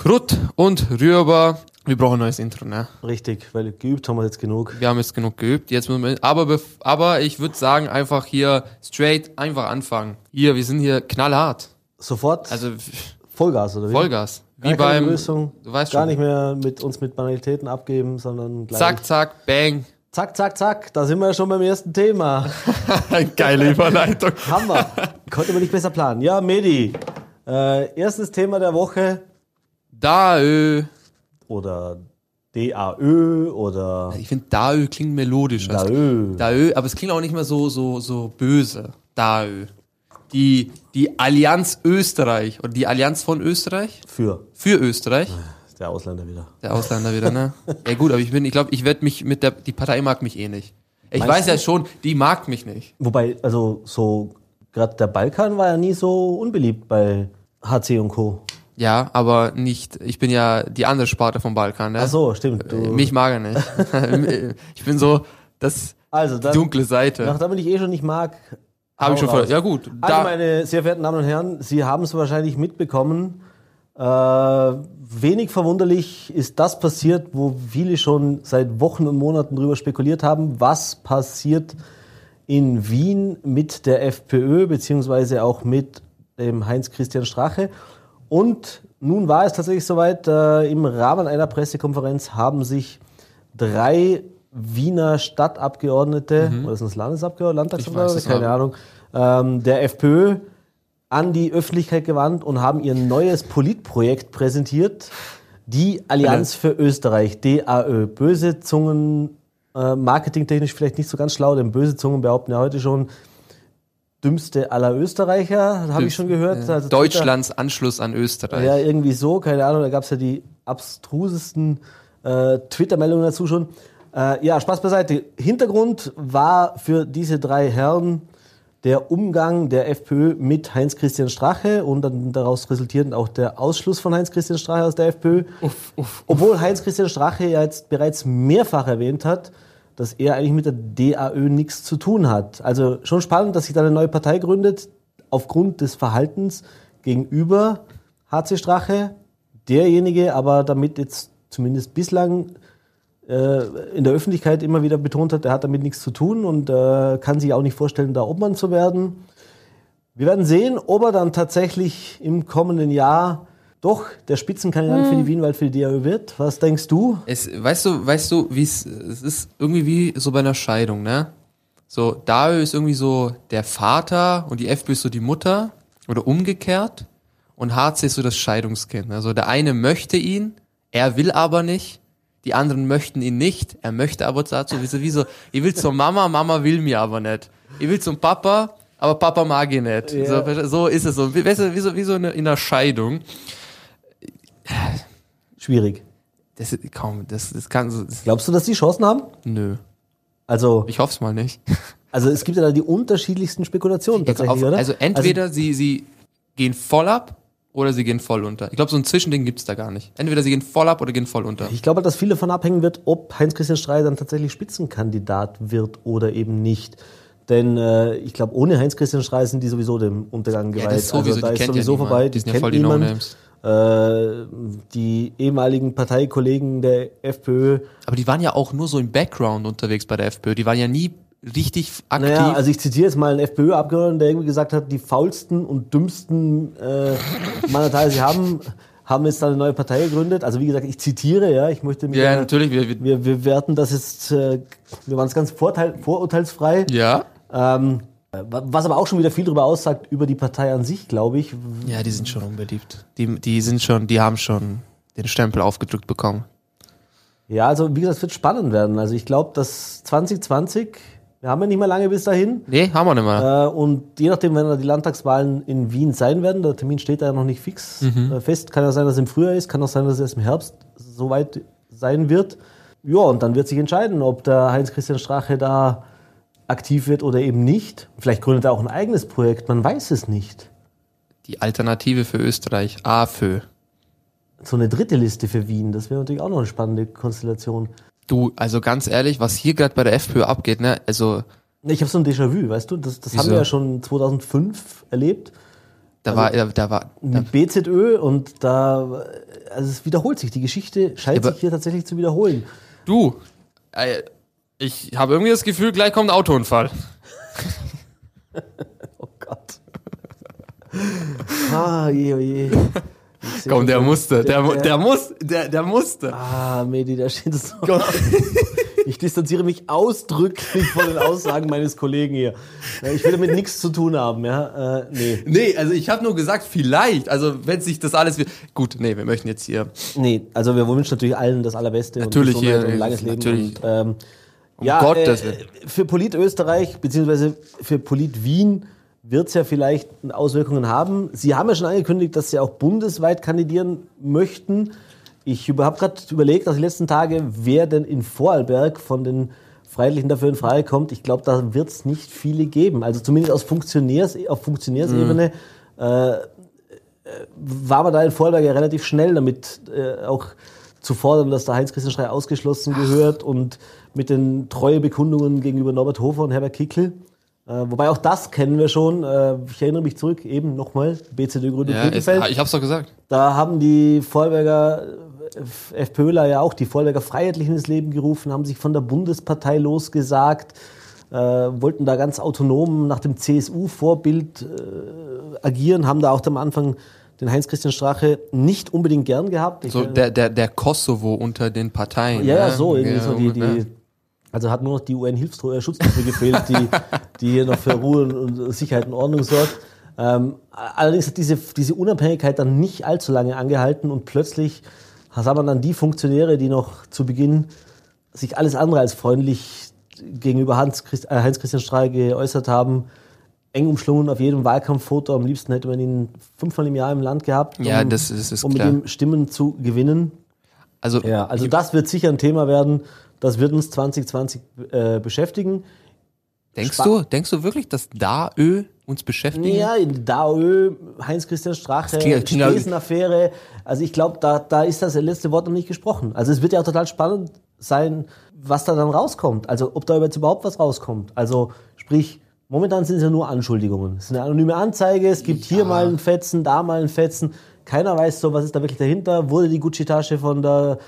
Krut und Rührbar. Wir brauchen ein neues Intro, ne? Richtig, weil geübt haben wir jetzt genug. Wir haben jetzt genug geübt. Jetzt müssen wir, aber, aber ich würde sagen, einfach hier straight einfach anfangen. Hier, wir sind hier knallhart. Sofort Also Vollgas, oder wie? Vollgas. Wie beim, Lösung, du weißt gar schon. nicht mehr mit uns mit Banalitäten abgeben, sondern gleich. Zack, zack, bang. Zack, zack, zack. Da sind wir ja schon beim ersten Thema. Geile Überleitung. Hammer. Konnte man nicht besser planen. Ja, Medi. Äh, erstes Thema der Woche. Da, ö. Oder DAÖ oder Ich finde, Daö klingt melodisch. DAÖ. Daö, aber es klingt auch nicht mehr so, so, so böse. Daö. Die, die Allianz Österreich oder die Allianz von Österreich Für. für Österreich. Der Ausländer wieder. Der Ausländer wieder, ne? Ja gut, aber ich bin, ich glaube, ich werde mich mit der, die Partei mag mich eh nicht. Ich Meinst weiß du? ja schon, die mag mich nicht. Wobei, also so, gerade der Balkan war ja nie so unbeliebt bei HC und Co. Ja, aber nicht, ich bin ja die andere Sparte vom Balkan, ne? Ach so, stimmt. Du, Mich mag er nicht. ich bin so, das, also die dann, dunkle Seite. nachdem ich eh schon nicht mag, Habe ich schon voll, ja gut. Also Da, meine sehr verehrten Damen und Herren, Sie haben es wahrscheinlich mitbekommen. Äh, wenig verwunderlich ist das passiert, wo viele schon seit Wochen und Monaten drüber spekuliert haben, was passiert in Wien mit der FPÖ beziehungsweise auch mit dem Heinz-Christian Strache. Und nun war es tatsächlich soweit, äh, im Rahmen einer Pressekonferenz haben sich drei Wiener Stadtabgeordnete, oder sind es Landesabgeordnete, Mhm. Landtagsabgeordnete, keine Ahnung, ähm, der FPÖ an die Öffentlichkeit gewandt und haben ihr neues Politprojekt präsentiert. Die Allianz für Österreich, DAÖ. Böse Zungen, äh, marketingtechnisch vielleicht nicht so ganz schlau, denn böse Zungen behaupten ja heute schon, dümmste aller Österreicher, habe ich schon gehört. Also Twitter- Deutschlands Anschluss an Österreich. ja, irgendwie so, keine Ahnung, da gab es ja die abstrusesten äh, Twitter-Meldungen dazu schon. Äh, ja, Spaß beiseite. Hintergrund war für diese drei Herren der Umgang der FPÖ mit Heinz-Christian Strache und dann daraus resultierend auch der Ausschluss von Heinz-Christian Strache aus der FPÖ. Uff, uff. Obwohl Heinz-Christian Strache ja jetzt bereits mehrfach erwähnt hat, dass er eigentlich mit der DAÖ nichts zu tun hat. Also schon spannend, dass sich da eine neue Partei gründet, aufgrund des Verhaltens gegenüber HC Strache. Derjenige aber damit jetzt zumindest bislang äh, in der Öffentlichkeit immer wieder betont hat, er hat damit nichts zu tun und äh, kann sich auch nicht vorstellen, da Obmann zu werden. Wir werden sehen, ob er dann tatsächlich im kommenden Jahr doch der Spitzenkandidat für die Wienwald für die DAÖ wird. Was denkst du? Es, weißt du, weißt du, wie es, es ist irgendwie wie so bei einer Scheidung, ne? So, Daö ist irgendwie so der Vater und die FPÖ ist so die Mutter oder umgekehrt und HC ist so das Scheidungskind. Also der eine möchte ihn, er will aber nicht, die anderen möchten ihn nicht, er möchte aber dazu, wie so, wie so, ich will zur Mama, Mama will mir aber nicht. Ich will zum Papa, aber Papa mag ihn nicht. Ja. So, so ist es so, wie, weißt du, wie so, wie so eine, in einer Scheidung. Schwierig. Das, ist- kaum, das, das kann so, das, Glaubst du, dass die Chancen haben? nö. Also, Ich hoff's mal nicht. also es gibt ja da die unterschiedlichsten Spekulationen tatsächlich, Auf, oder? also entweder sie, sie gehen voll ab oder sie gehen voll unter. Ich glaube, so ein Zwischending gibt's da gar nicht. Entweder sie gehen voll ab oder gehen voll unter. Ich glaube, dass viel davon abhängen wird, ob Heinz-Christian Strache dann tatsächlich Spitzenkandidat wird oder eben nicht. Denn äh, ich glaube, ohne Heinz-Christian Strache sind die sowieso dem Untergang geweiht. Ja, das ist sowieso, also, da die ist ja sowieso niemand. vorbei, Die sind ja voll die. No-Names. Äh, die ehemaligen Parteikollegen der FPÖ. Aber die waren ja auch nur so im Background unterwegs bei der FPÖ. Die waren ja nie richtig aktiv. Naja, also ich zitiere jetzt mal einen FPÖ-Abgeordneten, der irgendwie gesagt hat, die faulsten und dümmsten äh, Mandatare, sie haben, haben jetzt eine neue Partei gegründet. Also wie gesagt, ich zitiere, ja, ich möchte mich ja, natürlich. Wir, wir, wir, werten das jetzt, äh, wir waren es ganz vorurteilsfrei. ja. Ähm, was aber auch schon wieder viel darüber aussagt, über die Partei an sich, glaube ich. Ja, die sind schon unbeliebt. Die, die sind schon, die haben schon den Stempel aufgedrückt bekommen. Ja, also wie gesagt, es wird spannend werden. Also ich glaube, dass 2020, wir haben ja nicht mehr lange bis dahin. Nee, haben wir nicht mehr. Äh, und je nachdem, wenn da die Landtagswahlen in Wien sein werden, der Termin steht da ja noch nicht fix äh, fest, kann ja sein, dass es im Frühjahr ist, kann auch sein, dass es erst im Herbst soweit sein wird. Ja, und dann wird sich entscheiden, ob der Heinz-Christian Strache da aktiv wird oder eben nicht. Vielleicht gründet er auch ein eigenes Projekt, man weiß es nicht. Die Alternative für Österreich, AFÖ. So eine dritte Liste für Wien, das wäre natürlich auch noch eine spannende Konstellation. Du, also ganz ehrlich, was hier gerade bei der FPÖ abgeht, ne? Also Ich habe so ein Déjà-vu, weißt du, das, das haben wir ja schon 2005 erlebt. Da war, da, da war, da, mit BZÖ und da, also es wiederholt sich. Die Geschichte scheint Aber- sich hier tatsächlich zu wiederholen. du, äh, ich habe irgendwie das Gefühl, gleich kommt ein Autounfall. Oh Gott. ah, je, oh je. Komm, der musste, der, der, muss, der, der musste. Ah, Medi, da steht es so. Ich distanziere mich ausdrücklich von den Aussagen meines Kollegen hier. Ich will damit nichts zu tun haben, ja. Äh, nee. Nee, also ich habe nur gesagt, vielleicht, also wenn sich das alles... Gut, nee, wir möchten jetzt hier... Nee, also wir wünschen natürlich allen das Allerbeste Natürlich und hier, und langes Leben. natürlich. Und, ähm, ja, Gottes äh, Willen. für Polit Österreich beziehungsweise für Polit Wien wird es ja vielleicht Auswirkungen haben. Sie haben ja schon angekündigt, dass Sie auch bundesweit kandidieren möchten. Ich habe gerade überlegt, aus den letzten Tage, wer denn in Vorarlberg von den Freiheitlichen dafür in Frage kommt. Ich glaube, da wird es nicht viele geben. Also zumindest aus Funktionärs, auf Funktionärsebene war man da in Vorarlberg ja relativ schnell damit äh, auch zu fordern, dass der Heinz-Christian Schrei ausgeschlossen gehört und mit den Treuebekundungen gegenüber Norbert Hofer und Herbert Kickl. Äh, wobei auch das kennen wir schon. Äh, ich erinnere mich zurück, eben nochmal, BCD-Gründung Ja, es, ich hab's doch gesagt. Da haben die Vorarlberger äh, FPÖler ja auch die Vorarlberger Freiheitlichen ins Leben gerufen, haben sich von der Bundespartei losgesagt, äh, wollten da ganz autonom nach dem CSU-Vorbild äh, agieren, haben da auch am Anfang den Heinz-Christian Strache nicht unbedingt gern gehabt. Ich, So äh, der, der, der Kosovo unter den Parteien. ja, ja, ne? so, irgendwie Ja, so die, ja. die, also hat nur noch die UN-Schutztruppe gefehlt, die, die hier noch für Ruhe und Sicherheit und Ordnung sorgt. Ähm, allerdings hat diese, diese Unabhängigkeit dann nicht allzu lange angehalten und plötzlich sah man dann die Funktionäre, die noch zu Beginn sich alles andere als freundlich gegenüber äh, Heinz-Christian Strahe geäußert haben, eng umschlungen auf jedem Wahlkampffoto. Am liebsten hätte man ihn fünfmal im Jahr im Land gehabt, Ja, um, das ist- ist um mit ihm Stimmen zu gewinnen. Also, Ja, also das wird sicher ein Thema werden. Das wird uns 2020 äh, beschäftigen. denkst Spa- du, denkst du wirklich, dass DAÖ uns beschäftigen? Ja, DAÖ, Heinz-Christian Strache, ja- Spesenaffäre. Also ich glaube, da, da ist das letzte Wort noch nicht gesprochen. Also es wird ja auch total spannend sein, was da dann rauskommt. Also ob da jetzt überhaupt was rauskommt. Also sprich, momentan sind es ja nur Anschuldigungen. Es ist eine anonyme Anzeige, es gibt hier mal einen Fetzen, da mal einen Fetzen. Keiner weiß so, was ist da wirklich dahinter. Wurde die Gucci-Tasche von der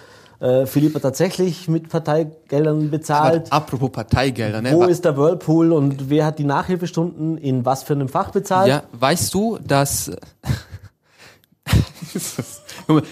äh, Philippa tatsächlich mit Parteigeldern bezahlt? Aber apropos Parteigelder, ne? Wo ist der Whirlpool und wer hat die Nachhilfestunden in was für einem Fach bezahlt? Ja, weißt du, dass.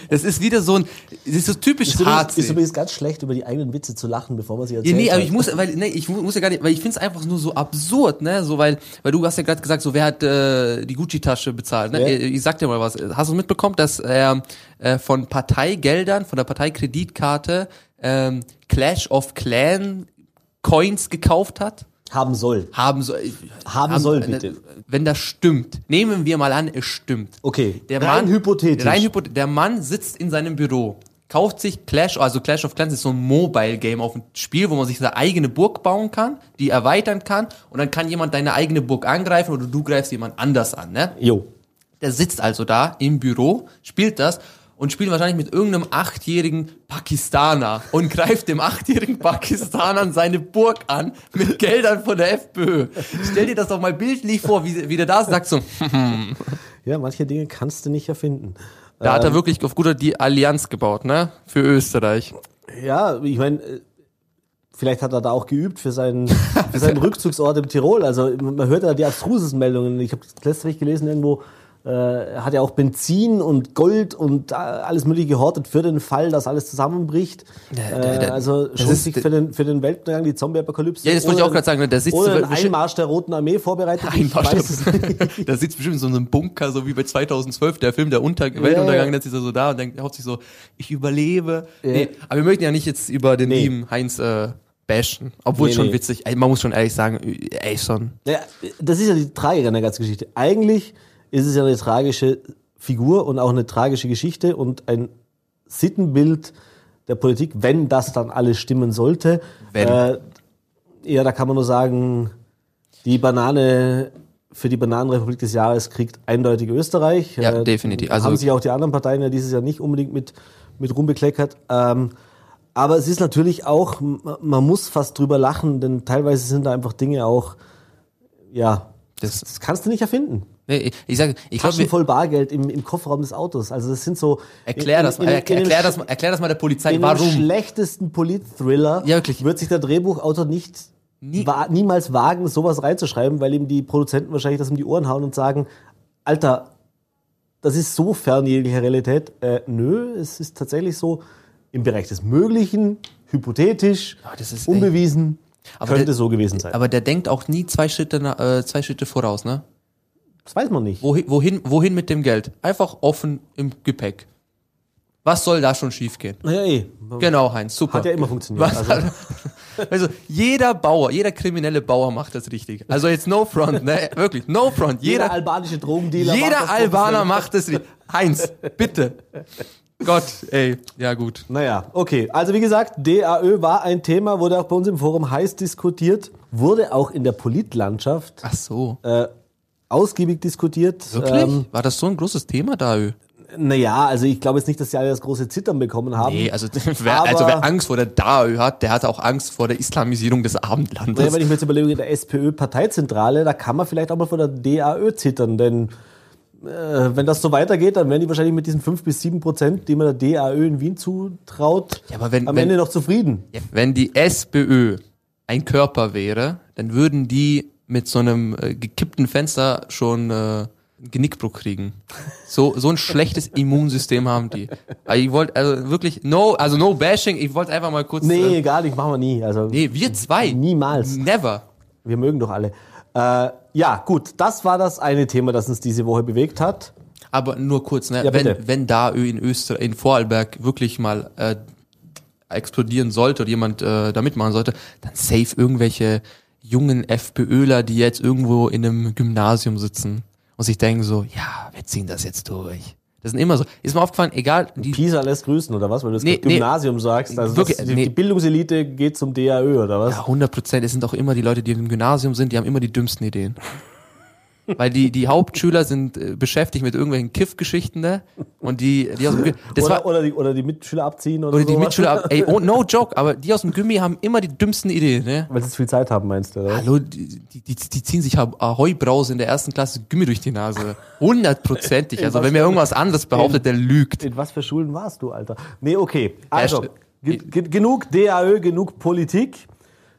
Das ist wieder so ein. Das ist so typisch Ist übrigens, hart. ist übrigens ganz schlecht, über die eigenen Witze zu lachen, bevor man sie Ja, erzählt. nee, aber ich muss, weil, nee, ich mu- muss ja gar nicht, weil ich finde es einfach nur so absurd, ne, so, weil, weil du hast ja gerade gesagt, so, wer hat äh, die Gucci-Tasche bezahlt, ne? Ja. Ich, ich sag dir mal was. Hast du mitbekommen, dass er äh, von Parteigeldern, von der Parteikreditkarte ähm, Clash of Clan Coins gekauft hat? Haben soll. Haben soll. Haben soll, bitte. Wenn das stimmt, nehmen wir mal an, es stimmt. Okay, Der rein Mann, hypothetisch. Rein hypothetisch. Der Mann sitzt in seinem Büro, kauft sich Clash, also Clash of Clans ist so ein Mobile Game auf ein Spiel, wo man sich seine eigene Burg bauen kann, die erweitern kann und dann kann jemand deine eigene Burg angreifen oder du greifst jemand anders an, ne? Jo. Der sitzt also da im Büro, spielt das und spielt wahrscheinlich mit irgendeinem achtjährigen Pakistaner und greift dem achtjährigen Pakistaner seine Burg an mit Geldern von der FPÖ. Stell dir das doch mal bildlich vor, wie, wie der da sagt so, Ja, manche Dinge kannst du nicht erfinden. Da hat er wirklich auf guter die Allianz gebaut, ne? Für Österreich. Ja, ich meine, äh, vielleicht hat er da auch geübt für seinen, für seinen Rückzugsort im Tirol. Also man hört ja die abstrusesten Meldungen. Ich habe letztlich gelesen irgendwo, er hat ja auch Benzin und Gold und äh, alles mögliche gehortet für den Fall, dass alles zusammenbricht. der- äh, der- also schon sich für den, für den Weltuntergang, die Zombie-Apokalypse. Ja, das wollte ich auch gerade sagen, ne? Der sitzt Oder so- ein Einmarsch der Roten Armee vorbereitet. Einmarsch nicht. da sitzt bestimmt in so einem Bunker, so wie bei 2012, der Film Der Unter ja. Weltuntergang, der sitzt er so da und denkt, hofft sich so, ich überlebe. Nee, aber wir möchten ja nicht jetzt über den Nee. lieben Heinz äh, bashen. Obwohl Nee, schon nee. witzig, man muss schon ehrlich sagen, ey, schon. Ja, das ist ja die Tragik an der ganzen Geschichte. Eigentlich ist es ja eine tragische Figur und auch eine tragische Geschichte und ein Sittenbild der Politik, wenn das dann alles stimmen sollte. Wenn. Äh, ja, da kann man nur sagen, die Banane für die Bananenrepublik des Jahres kriegt eindeutig Österreich. Ja, Äh, definitiv. Also- haben sich auch die anderen Parteien ja dieses Jahr nicht unbedingt mit, mit Ruhm bekleckert. Ähm, aber es ist natürlich auch, man muss fast drüber lachen, denn teilweise sind da einfach Dinge auch, ja, Das, das kannst du nicht erfinden. Nee, ich, sage, ich Taschen glaube, voll Bargeld im, im Kofferraum des Autos. Also das sind so. erklär das mal, in- in- erklär, in erklär, das erklär das mal der Polizei, In warum? schlechtesten Polit-Thriller Ja, wird sich der Drehbuchautor nicht Nie- wa niemals wagen, sowas reinzuschreiben, weil ihm die Produzenten wahrscheinlich das um die Ohren hauen und sagen, Alter, das ist so fern jeglicher Realität. Äh, nö, es ist tatsächlich so im Bereich des Möglichen, hypothetisch, echt- unbewiesen, Aber könnte der- so gewesen sein. Aber der denkt auch nie zwei Schritte, äh, zwei Schritte voraus, ne? Das weiß man nicht. Wohin, wohin, wohin mit dem Geld? Einfach offen im Gepäck. Was soll da schon schiefgehen? Naja, eh. Genau, Heinz, super. Hat ja immer funktioniert. Was Also, also jeder Bauer, jeder kriminelle Bauer macht das richtig. Also jetzt no front, ne? Wirklich, no front. jeder, Jeder, albanische Drogendealer. jeder macht Albaner macht das richtig. Heinz, bitte. Gott, ey, ja gut. Naja, okay. Also wie gesagt, DAÖ war ein Thema, wurde auch bei uns im Forum heiß diskutiert, wurde auch in der Politlandschaft Ach so. äh, ausgiebig diskutiert. Wirklich? Ähm, War das so ein großes Thema da? Naja, also ich glaube jetzt nicht, dass sie alle das große Zittern bekommen haben. Nee, also wer, also wer Angst vor der DAÖ hat, der hat auch Angst vor der Islamisierung des Abendlandes. Naja, wenn ich mir jetzt überlege, in der SPÖ-Parteizentrale, da kann man vielleicht auch mal vor der DAÖ zittern, denn äh, wenn das so weitergeht, dann werden die wahrscheinlich mit diesen 5 bis 7 Prozent, die man der DAÖ in Wien zutraut, Ja, aber wenn- am wenn- Ende noch zufrieden. Ja, Wenn die SPÖ ein Körper wäre, dann würden die mit so einem äh, gekippten Fenster schon äh, Genickbruch kriegen. So so ein schlechtes Immunsystem haben die. Also ich wollte also wirklich no, also no bashing. Ich wollte einfach mal kurz. Nee, Äh, gar nicht, machen wir nie. Also nee, wir zwei. Niemals. Never. Wir mögen doch alle. Äh, ja, gut, das war das eine Thema, das uns diese Woche bewegt hat. Aber nur kurz, ne? Ja, wenn wenn da Ö in Österreich, in Vorarlberg wirklich mal äh, explodieren sollte oder jemand äh, da mitmachen sollte, dann safe irgendwelche jungen FPÖler, die jetzt irgendwo in einem Gymnasium sitzen und sich denken so, ja, wir ziehen das jetzt durch. Das sind immer so. Ist mir aufgefallen, egal, die, Pisa lässt grüßen, oder was? Weil du das Nee, gerade nee. Gymnasium sagst. Also Wirklich, das, die, nee. die Bildungselite geht zum DAÖ, oder was? ja, 100 Prozent, es sind auch immer die Leute, die im Gymnasium sind, die haben immer die dümmsten Ideen. Weil die, die Hauptschüler sind äh, beschäftigt mit irgendwelchen Kiff-Geschichten, ne? Und die, die aus dem Gym- das oder, war, oder, die, oder die Mitschüler abziehen oder, Oder die sowas. Mitschüler, ab- ey, oh, no joke, aber die aus dem Gimmi haben immer die dümmsten Ideen, ne? Weil sie zu viel Zeit haben, meinst du? Oder? Hallo, die, die, die, die ziehen sich Ahoi-Brause in der ersten Klasse Gimmi durch die Nase. Hundertprozentig. Also wenn mir irgendwas anderes behauptet, der lügt. In was für Schulen warst du, Alter? Nee, okay. Also, genug DAÖ, genug Politik.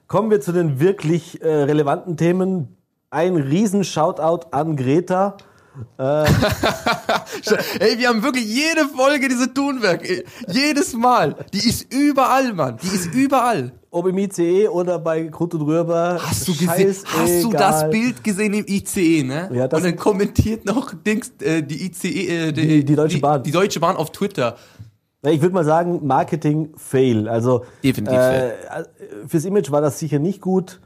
Kommen wir zu den wirklich äh, relevanten Themen. Ein riesen Shoutout an Greta. Ey, wir haben wirklich jede Folge diese Thunberg. ey, Jedes Mal. Die ist überall, Mann. Die ist überall. Ob im ICE oder bei Krut und Rüber. Hast du gesehen, hast du das Bild gesehen im ICE, ne? Ja, das- Und dann kommentiert noch Dings, äh, die ICE, äh, Die- die Deutsche Bahn. Die Deutsche Bahn auf Twitter. Ich würde mal sagen, Marketing-Fail. Also Definitiv äh, fürs Image war das sicher nicht gut.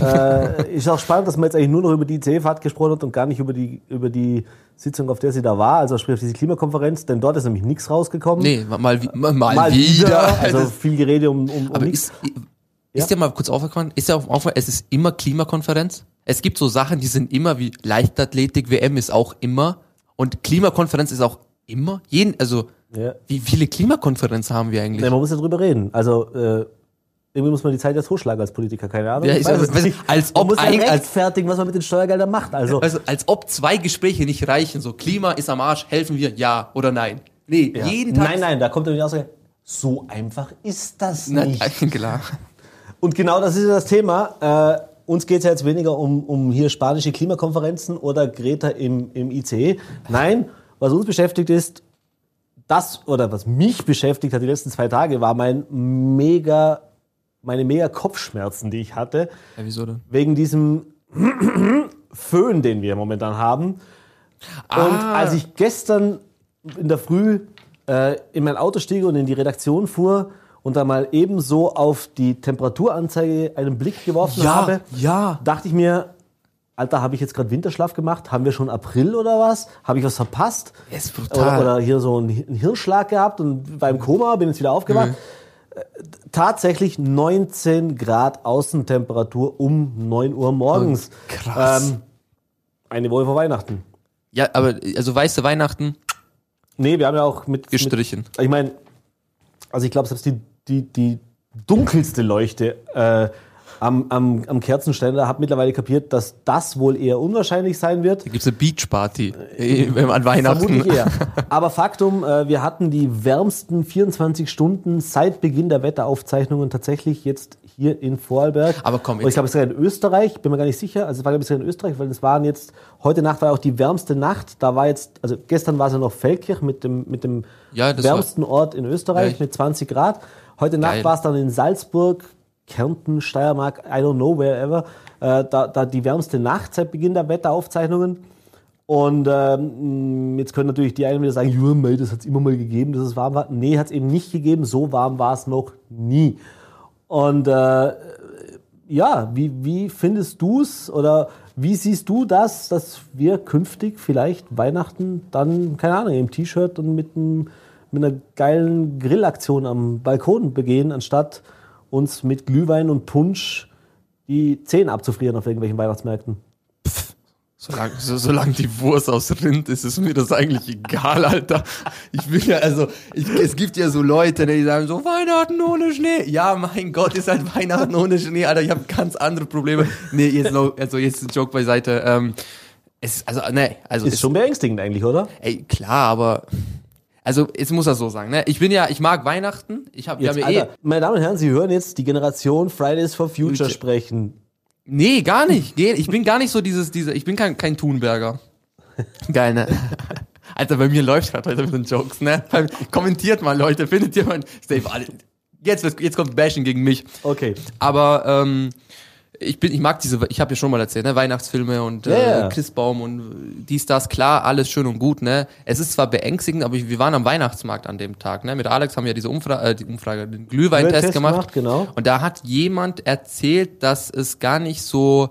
Äh, ist auch spannend, dass man jetzt eigentlich nur noch über die ICE-Fahrt gesprochen hat und gar nicht über die, über die Sitzung, auf der sie da war, also sprich auf diese Klimakonferenz, denn dort ist nämlich nichts rausgekommen. Nee, mal, wie- mal, mal, wieder. wieder. Also viel Gerede um, um, um Aber nichts. ist, ist dir mal kurz aufgefallen, ist dir aufgefallen, es ist immer Klimakonferenz? Es gibt so Sachen, die sind immer wie Leichtathletik, WM ist auch immer und Klimakonferenz ist auch immer. Jeden, also, Ja. wie viele Klimakonferenzen haben wir eigentlich? Nee, man muss ja drüber reden. Also äh, irgendwie muss man die Zeit jetzt hochschlagen als Politiker, keine Ahnung. Ja, Ich weiß weiß- nicht. als man ob muss ja eigentlich- als- rechtfertigen, was man mit den Steuergeldern macht. Also Also, als ob zwei Gespräche nicht reichen, so Klima ist am Arsch, helfen wir, ja oder nein? Nee, ja. jeden Tag. Nein, nein, da kommt dann die Aussage, so einfach ist das Nein, nicht. klar. Und genau das ist ja das Thema. Äh, uns geht es ja jetzt weniger um, um hier spanische Klimakonferenzen oder Greta im, im ICE. Nein, was uns beschäftigt ist, das oder was mich beschäftigt hat die letzten zwei Tage, war mein mega, meine mega Kopfschmerzen, die ich hatte, Ja, wieso denn? wegen diesem Föhn, den wir momentan haben. Und Ah. als ich gestern in der Früh äh, in mein Auto stieg und in die Redaktion fuhr und da mal ebenso auf die Temperaturanzeige einen Blick geworfen Ja, habe, ja. dachte ich mir, Alter, habe ich jetzt gerade Winterschlaf gemacht? Haben wir schon April oder was? Habe ich was verpasst? Das ist Oder, brutal. oder hier so einen Hi- einen Hirnschlag gehabt und war im Koma, bin jetzt wieder aufgewacht. Äh, Tatsächlich 19 Grad Außentemperatur um 9 Uhr morgens. Krass. Ähm, eine Woche vor Weihnachten. Ja, aber also weißt du, Weihnachten Nee, wir haben ja auch mit. gestrichen. Mit, ich meine, also ich glaube, selbst die, die, die dunkelste Leuchte äh, am, am, am Kerzenständer, habe mittlerweile kapiert, dass das wohl eher unwahrscheinlich sein wird. Da gibt's eine Beachparty äh, an Weihnachten. Vermutlich eher. Aber Faktum, äh, wir hatten die wärmsten 24 Stunden seit Beginn der Wetteraufzeichnungen tatsächlich jetzt hier in Vorarlberg. Aber komm, Und ich glaube, es war in Österreich, bin mir gar nicht sicher. Also es war glaube ich in Österreich, weil es waren jetzt, heute Nacht war auch die wärmste Nacht. Da war jetzt, also gestern war es ja noch Feldkirch mit dem, mit dem Ja, wärmsten Ort in Österreich Ja, mit 20 Grad. Heute Nacht war es dann in Salzburg, Kärnten, Steiermark, I don't know, wherever. Äh, da, da die wärmste Nacht seit Beginn der Wetteraufzeichnungen. Und ähm, jetzt können natürlich die einen wieder sagen, ja, das hat es immer mal gegeben, dass es warm war. Nee, hat es eben nicht gegeben. So warm war es noch nie. Und äh, ja, wie, wie findest du es oder wie siehst du das, dass wir künftig vielleicht Weihnachten dann, keine Ahnung, im T-Shirt und mit, einem, mit einer geilen Grillaktion am Balkon begehen, anstatt uns mit Glühwein und Punsch die Zähne abzufrieren auf irgendwelchen Weihnachtsmärkten? Solange, so, solange die Wurst aus Rind ist, ist mir das eigentlich egal, Alter. Ich will ja, also, ich, es gibt ja so Leute, die sagen so, Weihnachten ohne Schnee. Ja, mein Gott, ist halt Weihnachten ohne Schnee, Alter. Ich habe ganz andere Probleme. Nee, jetzt, also jetzt ein Joke beiseite. Ähm, es, also, nee, also, Ist es, schon beängstigend eigentlich, oder? ey, klar, aber, also, jetzt muss er so sagen, ne? Ich bin ja, ich mag Weihnachten. Ich habe, haben ja eh, meine Damen und Herren, Sie hören jetzt die Generation Fridays for Future Future. sprechen. Nee, gar nicht. Ich bin gar nicht so dieses, diese, ich bin kein, kein Thunberger. Geil, ne? Alter, bei mir läuft gerade heute mit den Jokes, ne? Kommentiert mal, Leute, findet ihr mal. Alle- jetzt, jetzt kommt Bashing gegen mich. Okay. Aber ähm, ich bin, ich mag diese, ich habe ja schon mal erzählt, ne, Weihnachtsfilme und Ja, äh, ja. Christbaum und dies, das, klar, alles schön und gut, ne. Es ist zwar beängstigend, aber wir waren am Weihnachtsmarkt an dem Tag, ne. Mit Alex haben wir diese Umfrage, äh, die Umfrage, den Glühweintest gemacht. gemacht, genau. Und da hat jemand erzählt, dass es gar nicht so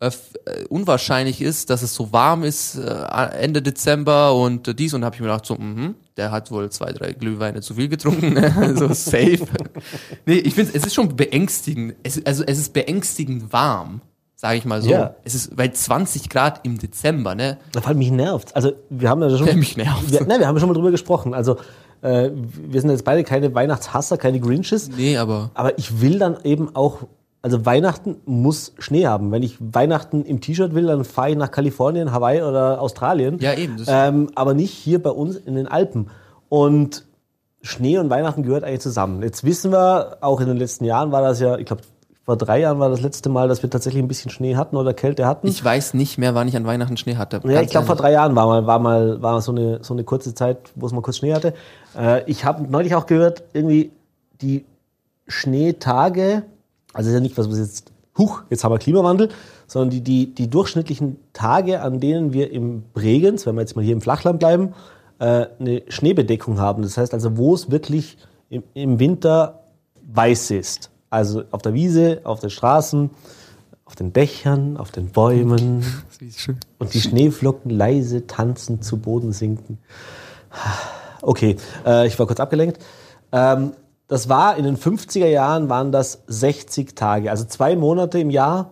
äh, äh, unwahrscheinlich ist, dass es so warm ist äh, Ende Dezember und äh, dies und da habe ich mir gedacht so, mhm, der hat wohl zwei, drei Glühweine zu viel getrunken, ne? so safe. nee, ich finde, es ist schon beängstigend. Es, also es ist beängstigend warm, sage ich mal so. Ja. Es ist bei 20 Grad im Dezember, ne? Vor allem mich nervt. Also wir haben ja schon. Ja, mich nervt's. Wir, nein, wir haben schon mal drüber gesprochen. Also äh, wir sind jetzt beide keine Weihnachtshasser, keine Grinches. Nee, aber Aber ich will dann eben auch. Also Weihnachten muss Schnee haben. Wenn ich Weihnachten im T-Shirt will, dann fahre ich nach Kalifornien, Hawaii oder Australien. Ja, eben, Ähm, aber nicht hier bei uns in den Alpen. Und Schnee und Weihnachten gehört eigentlich zusammen. Jetzt wissen wir, auch in den letzten Jahren war das ja, ich glaube, vor drei Jahren war das letzte Mal, dass wir tatsächlich ein bisschen Schnee hatten oder Kälte hatten. ich weiß nicht mehr, wann ich an Weihnachten Schnee hatte. Ja, ich glaube vor drei Jahren war mal, war mal, war mal so eine, so eine kurze Zeit, wo es mal kurz Schnee hatte. Äh, ich habe neulich auch gehört, irgendwie die Schneetage, also ist ja nicht was, was jetzt, huch, jetzt haben wir Klimawandel, sondern die, die, die durchschnittlichen Tage, an denen wir im Bregenz, wenn wir jetzt mal hier im Flachland bleiben, äh, eine Schneebedeckung haben. Das heißt also, wo es wirklich im, im Winter weiß ist. Also auf der Wiese, auf den Straßen, auf den Dächern, auf den Bäumen und die Schneeflocken leise tanzend zu Boden sinken. Okay, äh, ich war kurz abgelenkt. Ähm, das war in den 50er Jahren waren das 60 Tage, also zwei Monate im Jahr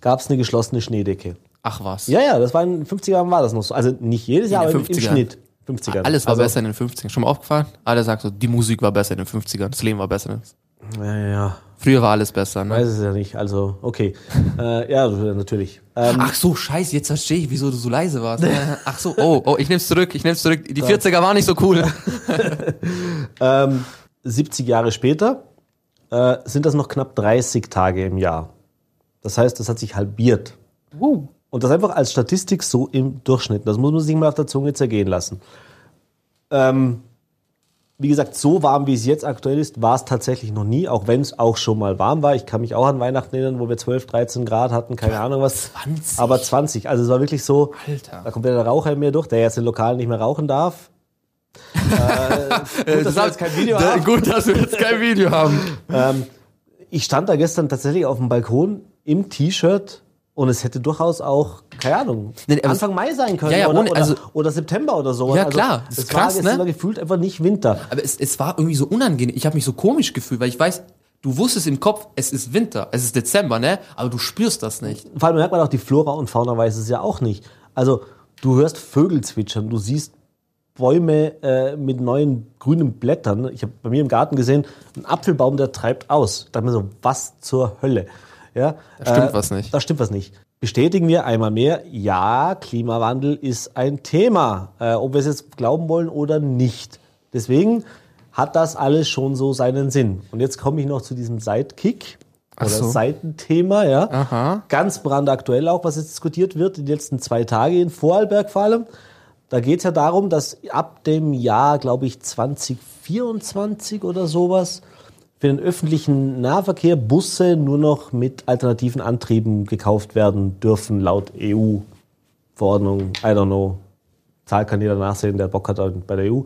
gab es eine geschlossene Schneedecke. Ach was. Ja, ja, das war in den 50er Jahren war das noch so. Also nicht jedes Jahr, aber im 50ern. Schnitt. 50er. Alles war also, besser in den 50ern. Schon mal aufgefallen? Alle sagen so, die Musik war besser in den 50ern, das Leben war besser. Ja, ja, ja. Früher war alles besser, ne? Weiß es ja nicht. Also, okay. äh, ja, natürlich. Ähm, Ach so, scheiße, jetzt verstehe ich, wieso du so leise warst. Ach so, oh, oh, ich nehm's zurück, ich nehm's zurück. Die 40er waren nicht so cool. Ähm, 70 Jahre später äh, sind das noch knapp 30 Tage im Jahr. Das heißt, das hat sich halbiert. Uh. Und das einfach als Statistik so im Durchschnitt. Das muss man sich mal auf der Zunge zergehen lassen. Ähm, wie gesagt, so warm wie es jetzt aktuell ist, war es tatsächlich noch nie, auch wenn es auch schon mal warm war. Ich kann mich auch an Weihnachten erinnern, wo wir 12, 13 Grad hatten, keine Ahnung was. 20? Aber 20. Also es war wirklich so, Alter. da kommt der Raucher in mir durch, der jetzt im Lokal nicht mehr rauchen darf. Äh, gut, dass wir jetzt kein Video haben. gut, dass wir jetzt kein Video haben. Ähm, ich stand da gestern tatsächlich auf dem Balkon im T-Shirt und es hätte durchaus auch, keine Ahnung, Nee, Anfang Mai sein können Ja, ja, oder, ohne- oder, also- oder September oder so. Ja, klar, das es ist krass, war, ne? Es war gefühlt einfach nicht Winter. Aber es, es war irgendwie so unangenehm. Ich habe mich so komisch gefühlt, weil ich weiß, du wusstest im Kopf, es ist Winter, es ist Dezember, ne? Aber du spürst das nicht. Vor allem merkt man auch, die Flora und Fauna weiß es ja auch nicht. Also du hörst Vögel zwitschern, du siehst Bäume äh, mit neuen grünen Blättern. Ich habe bei mir im Garten gesehen, ein Apfelbaum, der treibt aus. Da dachte mir so, was zur Hölle? Ja, Da stimmt was nicht. Da stimmt was nicht. Bestätigen wir einmal mehr, ja, Klimawandel ist ein Thema, äh, ob wir es jetzt glauben wollen oder nicht. Deswegen hat das alles schon so seinen Sinn. Und jetzt komme ich noch zu diesem Sidekick oder so. Seitenthema, ja. Aha. Ganz brandaktuell auch, was jetzt diskutiert wird, die letzten zwei Tage in Vorarlberg vor allem. Da geht es ja darum, dass ab dem Jahr, glaube ich, 2024 oder sowas für den öffentlichen Nahverkehr Busse nur noch mit alternativen Antrieben gekauft werden dürfen, laut EU-Verordnung. I don't know. Zahl kann jeder nachsehen, der Bock hat bei der EU.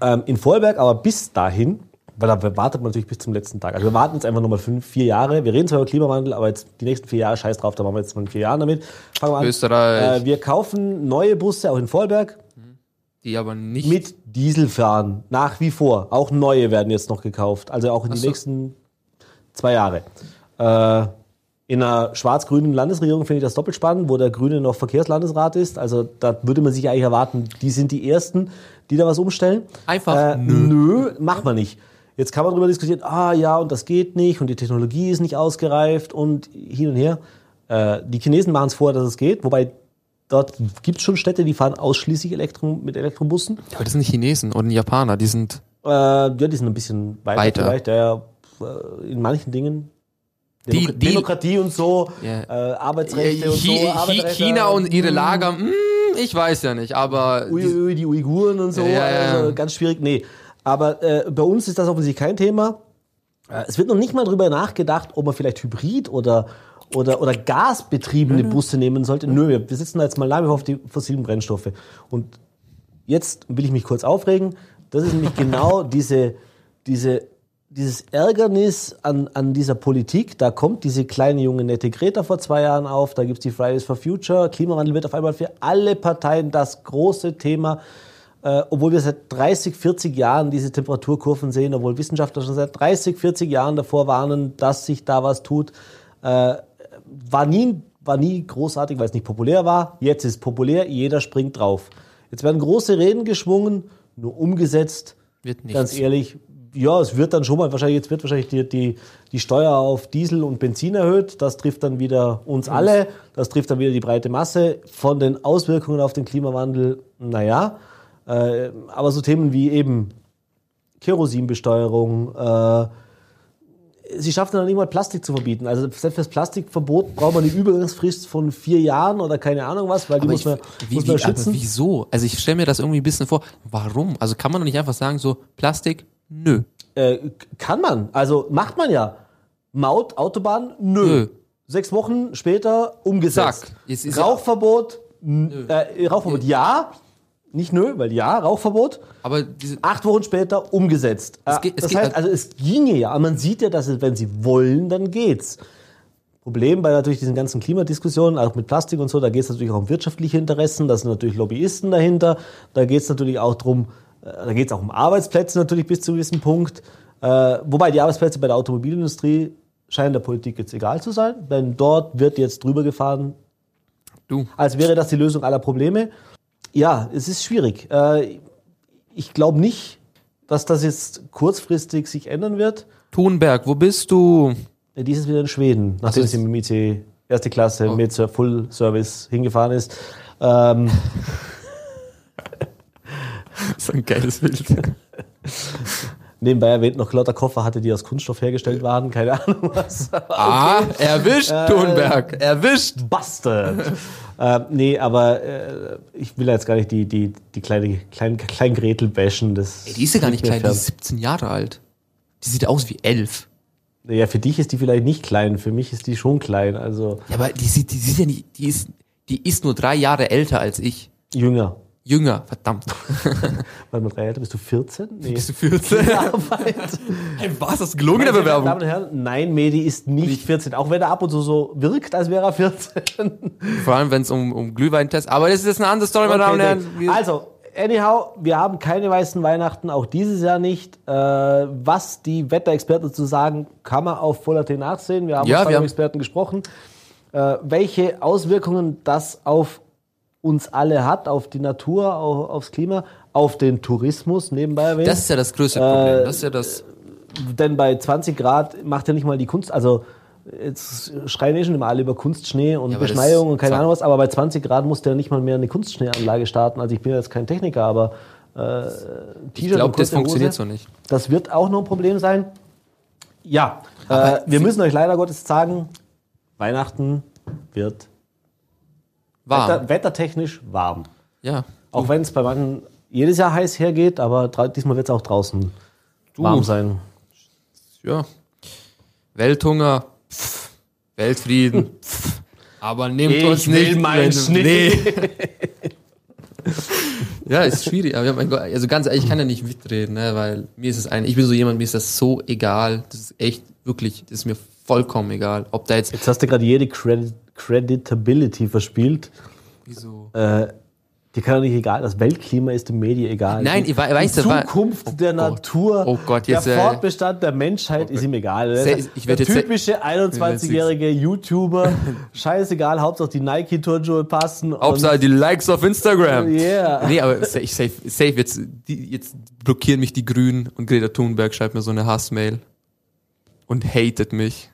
Ähm, in Vorarlberg aber bis dahin, weil da wartet man natürlich bis zum letzten Tag. Also wir warten jetzt einfach nochmal fünf, vier Jahre. Wir reden zwar über Klimawandel, aber jetzt die nächsten vier Jahre, scheiß drauf, da machen wir jetzt mal in vier Jahren damit. Fangen wir an. Österreich. Äh, wir kaufen neue Busse, auch in Vorarlberg, Die aber nicht. mit Diesel fahren. Nach wie vor. Auch neue werden jetzt noch gekauft. Also auch in die so. nächsten zwei Jahre. Äh, in einer schwarz-grünen Landesregierung finde ich das doppelt spannend, wo der Grüne noch Verkehrslandesrat ist. Also da würde man sich eigentlich erwarten, die sind die Ersten, die da was umstellen. Einfach äh, nö. nö, macht man nicht. Jetzt kann man darüber diskutieren, ah ja, und das geht nicht und die Technologie ist nicht ausgereift und hin und her. Äh, die Chinesen machen es vor, dass es geht, wobei dort gibt es schon Städte, die fahren ausschließlich Elektro mit Elektrobussen. aber das sind Japanesen und Japaner, die sind. Äh, ja, die sind ein bisschen weiter, Weiter. vielleicht. Ja, äh, in manchen Dingen. Die- die- Demokratie und so, Ja. äh, Arbeitsrechte und so. Arbeiterrechte, China und ihre mm, Lager, hm, ich weiß ja nicht, aber. Ui, die- ui, die Uiguren und so, ja. Also ganz schwierig. Nee, aber äh, bei uns ist das offensichtlich kein Thema. Äh, es wird noch nicht mal drüber nachgedacht, ob man vielleicht Hybrid oder oder, oder gasbetriebene Busse nehmen sollte. Nö, wir wir sitzen da jetzt mal nach wie vor auf die fossilen Brennstoffe. Und jetzt will ich mich kurz aufregen. Das ist nämlich genau diese, diese, dieses Ärgernis an, an dieser Politik. Da kommt diese kleine junge nette Greta vor zwei Jahren auf, da gibt's die Fridays for Future. Klimawandel wird auf einmal für alle Parteien das große Thema. Äh, obwohl wir seit 30, 40 Jahren diese Temperaturkurven sehen, obwohl Wissenschaftler schon seit 30, 40 Jahren davor warnen, dass sich da was tut. Äh, war nie, war nie großartig, weil es nicht populär war. Jetzt ist es populär, jeder springt drauf. Jetzt werden große Reden geschwungen, nur umgesetzt. Wird nichts. Ganz ehrlich, ja, es wird dann schon mal, wahrscheinlich, jetzt wird wahrscheinlich die, die, die Steuer auf Diesel und Benzin erhöht. Das trifft dann wieder uns alle. Das trifft dann wieder die breite Masse. Von den Auswirkungen auf den Klimawandel, naja. Äh, aber so Themen wie eben Kerosinbesteuerung, äh, sie schaffen dann nicht mal Plastik zu verbieten. Also selbst fürs Plastikverbot braucht man eine Übergangsfrist von vier Jahren oder keine Ahnung was, weil die Aber muss ich, man, wie, muss wie, man aber schützen. wieso? Also ich stelle mir das irgendwie ein bisschen vor. Warum? Also kann man doch nicht einfach sagen, so Plastik? Nö. Äh, kann man. Also macht man ja. Maut, Autobahn, nö. Nö. Sechs Wochen später umgesetzt. Rauchverbot, äh, Rauchverbot ja. Nicht nö, weil ja, Rauchverbot. Aber diese, Acht Wochen später umgesetzt. Äh, geht- es das heißt, also es ginge ja. Aber man sieht ja, dass es, wenn sie wollen, dann geht's. Problem bei natürlich diesen ganzen Klimadiskussionen, auch mit Plastik und so, da geht es natürlich auch um wirtschaftliche Interessen, da sind natürlich Lobbyisten dahinter, da geht es natürlich auch drum, äh, da geht es auch um Arbeitsplätze natürlich bis zu einem gewissen Punkt. Äh, wobei die Arbeitsplätze bei der Automobilindustrie scheinen der Politik jetzt egal zu sein, denn dort wird jetzt drüber gefahren, du. als wäre das die Lösung aller Probleme. Ja, es ist schwierig. Äh, ich glaube nicht, dass das jetzt kurzfristig sich ändern wird. Thunberg, wo bist du? Äh, Dies ist wieder in Schweden, nachdem sie mit dem IC erste Klasse Oh. mit Full Service hingefahren ist. Ähm, So ein geiles Bild. nebenbei erwähnt noch lauter Koffer hatte, die aus Kunststoff hergestellt waren, keine Ahnung was. Ah, erwischt, Äh, Thunberg. Erwischt. Bastard! ähm, nee, aber äh, ich will jetzt gar nicht die, die, die kleine, kleine, kleine Gretel bashen. Das Ey, die ist ja gar nicht klein, die fern. ist 17 Jahre alt. Die sieht aus wie elf. Ja, für dich ist die vielleicht nicht klein, für mich ist die schon klein, also Ja, aber die sieht, die sieht ja nicht, die ist, die ist nur drei Jahre älter als ich. jünger. Jünger, verdammt. Warte mal, drei Jahre, bist du 14? Nee. Bist du 14? Arbeit. Hey, was? Das gelungen in der Meine Bewerbung. Damen und Herren, nein, Medi ist nicht 14, auch wenn er ab und zu so wirkt, als wäre er 14. Vor allem, wenn es um, um Glühweintest, aber das ist jetzt eine andere Story, meine Damen und Herren. Also, anyhow, wir haben keine weißen Weihnachten, auch dieses Jahr nicht. Äh, was die Wetterexperten dazu sagen, kann man auf Voller.t nachsehen. Wir haben Ja, mit Experten gesprochen. Äh, welche Auswirkungen das auf uns alle hat, auf die Natur, auf, aufs Klima, auf den Tourismus nebenbei erwähnt. Das ist ja das größte Problem. Das ist ja das. Denn bei 20 Grad macht ja nicht mal die Kunst, also Jetzt schreien eh schon immer alle über Kunstschnee und Ja, Beschneiung und keine. Ahnung was, aber bei 20 Grad musste ja nicht mal mehr eine Kunstschneeanlage starten. Also ich bin jetzt kein Techniker, aber äh, Ich glaube, das funktioniert Hose, so nicht. Das wird auch noch ein Problem sein. Ja, äh, wir müssen euch leider Gottes sagen, Weihnachten wird Warm. wetter, wettertechnisch warm. Ja. Auch wenn es bei manchen jedes Jahr heiß hergeht, aber diesmal wird es auch draußen warm sein. Ja. Welthunger. Pff. Weltfrieden. Pff. Aber nehmt Ich uns will nicht. meinen Schnee. ja, ist schwierig. Aber mein Gott, also ganz ehrlich, ich kann ja nicht mitreden, ne, weil mir ist es ein, ich bin so jemand, mir ist das so egal. Das ist echt wirklich, das ist mir vollkommen egal. Ob da jetzt. Jetzt hast du gerade jede Credit Creditability verspielt. Wieso? Äh, dir kann doch nicht egal, das Weltklima ist dem Medien egal. Nein, Die- ich wei- weiß, Die da war- Zukunft der Gott. Natur, Oh Gott, jetzt, der äh, Fortbestand der Menschheit ist ihm egal. Se- Der, ich der typische 21-jährige YouTuber, scheißegal, Hauptsache die Nike-Turnschuhe passen. und- Hauptsache die Likes auf Instagram. Yeah. Nee, aber safe, safe, safe jetzt, die, jetzt blockieren mich die Grünen und Greta Thunberg schreibt mir so eine Hassmail und hatet mich.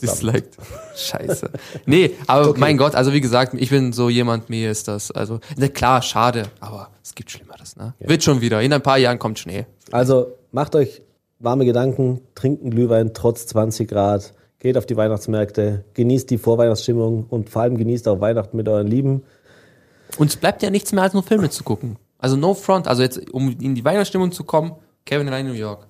Disliked. Scheiße. Nee, aber mein Gott, also wie gesagt, ich bin so jemand, mir ist das, also, na klar, schade, aber es gibt Schlimmeres, ne? Wird schon wieder. In ein paar Jahren kommt Schnee. Also macht euch warme Gedanken, trinkt einen Glühwein trotz 20 Grad, geht auf die Weihnachtsmärkte, genießt die Vorweihnachtsstimmung und vor allem genießt auch Weihnachten mit euren Lieben. Und es bleibt ja nichts mehr als nur Filme zu gucken. Also no front, also jetzt, um in die Weihnachtsstimmung zu kommen, Kevin allein in New York.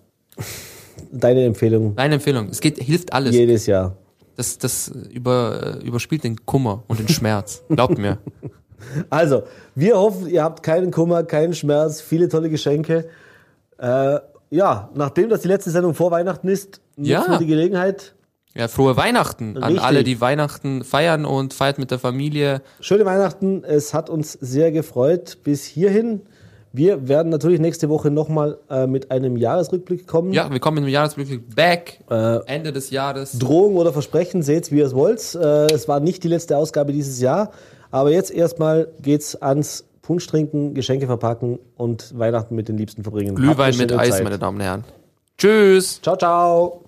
Deine Empfehlung Deine Empfehlung. Es geht, hilft alles. jedes Jahr. Das, das über, äh, überspielt den Kummer und den Schmerz. Glaubt mir. Also, wir hoffen, ihr habt keinen Kummer, keinen Schmerz, viele tolle Geschenke. Äh, ja, nachdem das die letzte Sendung vor Weihnachten ist, nutzen Ja. wir die Gelegenheit. Ja, frohe Weihnachten an Richtig. alle, die Weihnachten feiern und feiert mit der Familie. Schöne Weihnachten, es hat uns sehr gefreut bis hierhin. Wir werden natürlich nächste Woche nochmal äh, mit einem Jahresrückblick kommen. Ja, wir kommen im Jahresrückblick back. Äh, Ende des Jahres. Drohung oder Versprechen, seht's wie ihr es wollt. Äh, es war nicht die letzte Ausgabe dieses Jahr, aber jetzt erstmal geht's ans Punsch trinken, Geschenke verpacken und Weihnachten mit den Liebsten verbringen. Glühwein mit schöne Eis, Zeit. meine Damen und Herren. Tschüss. Ciao, ciao.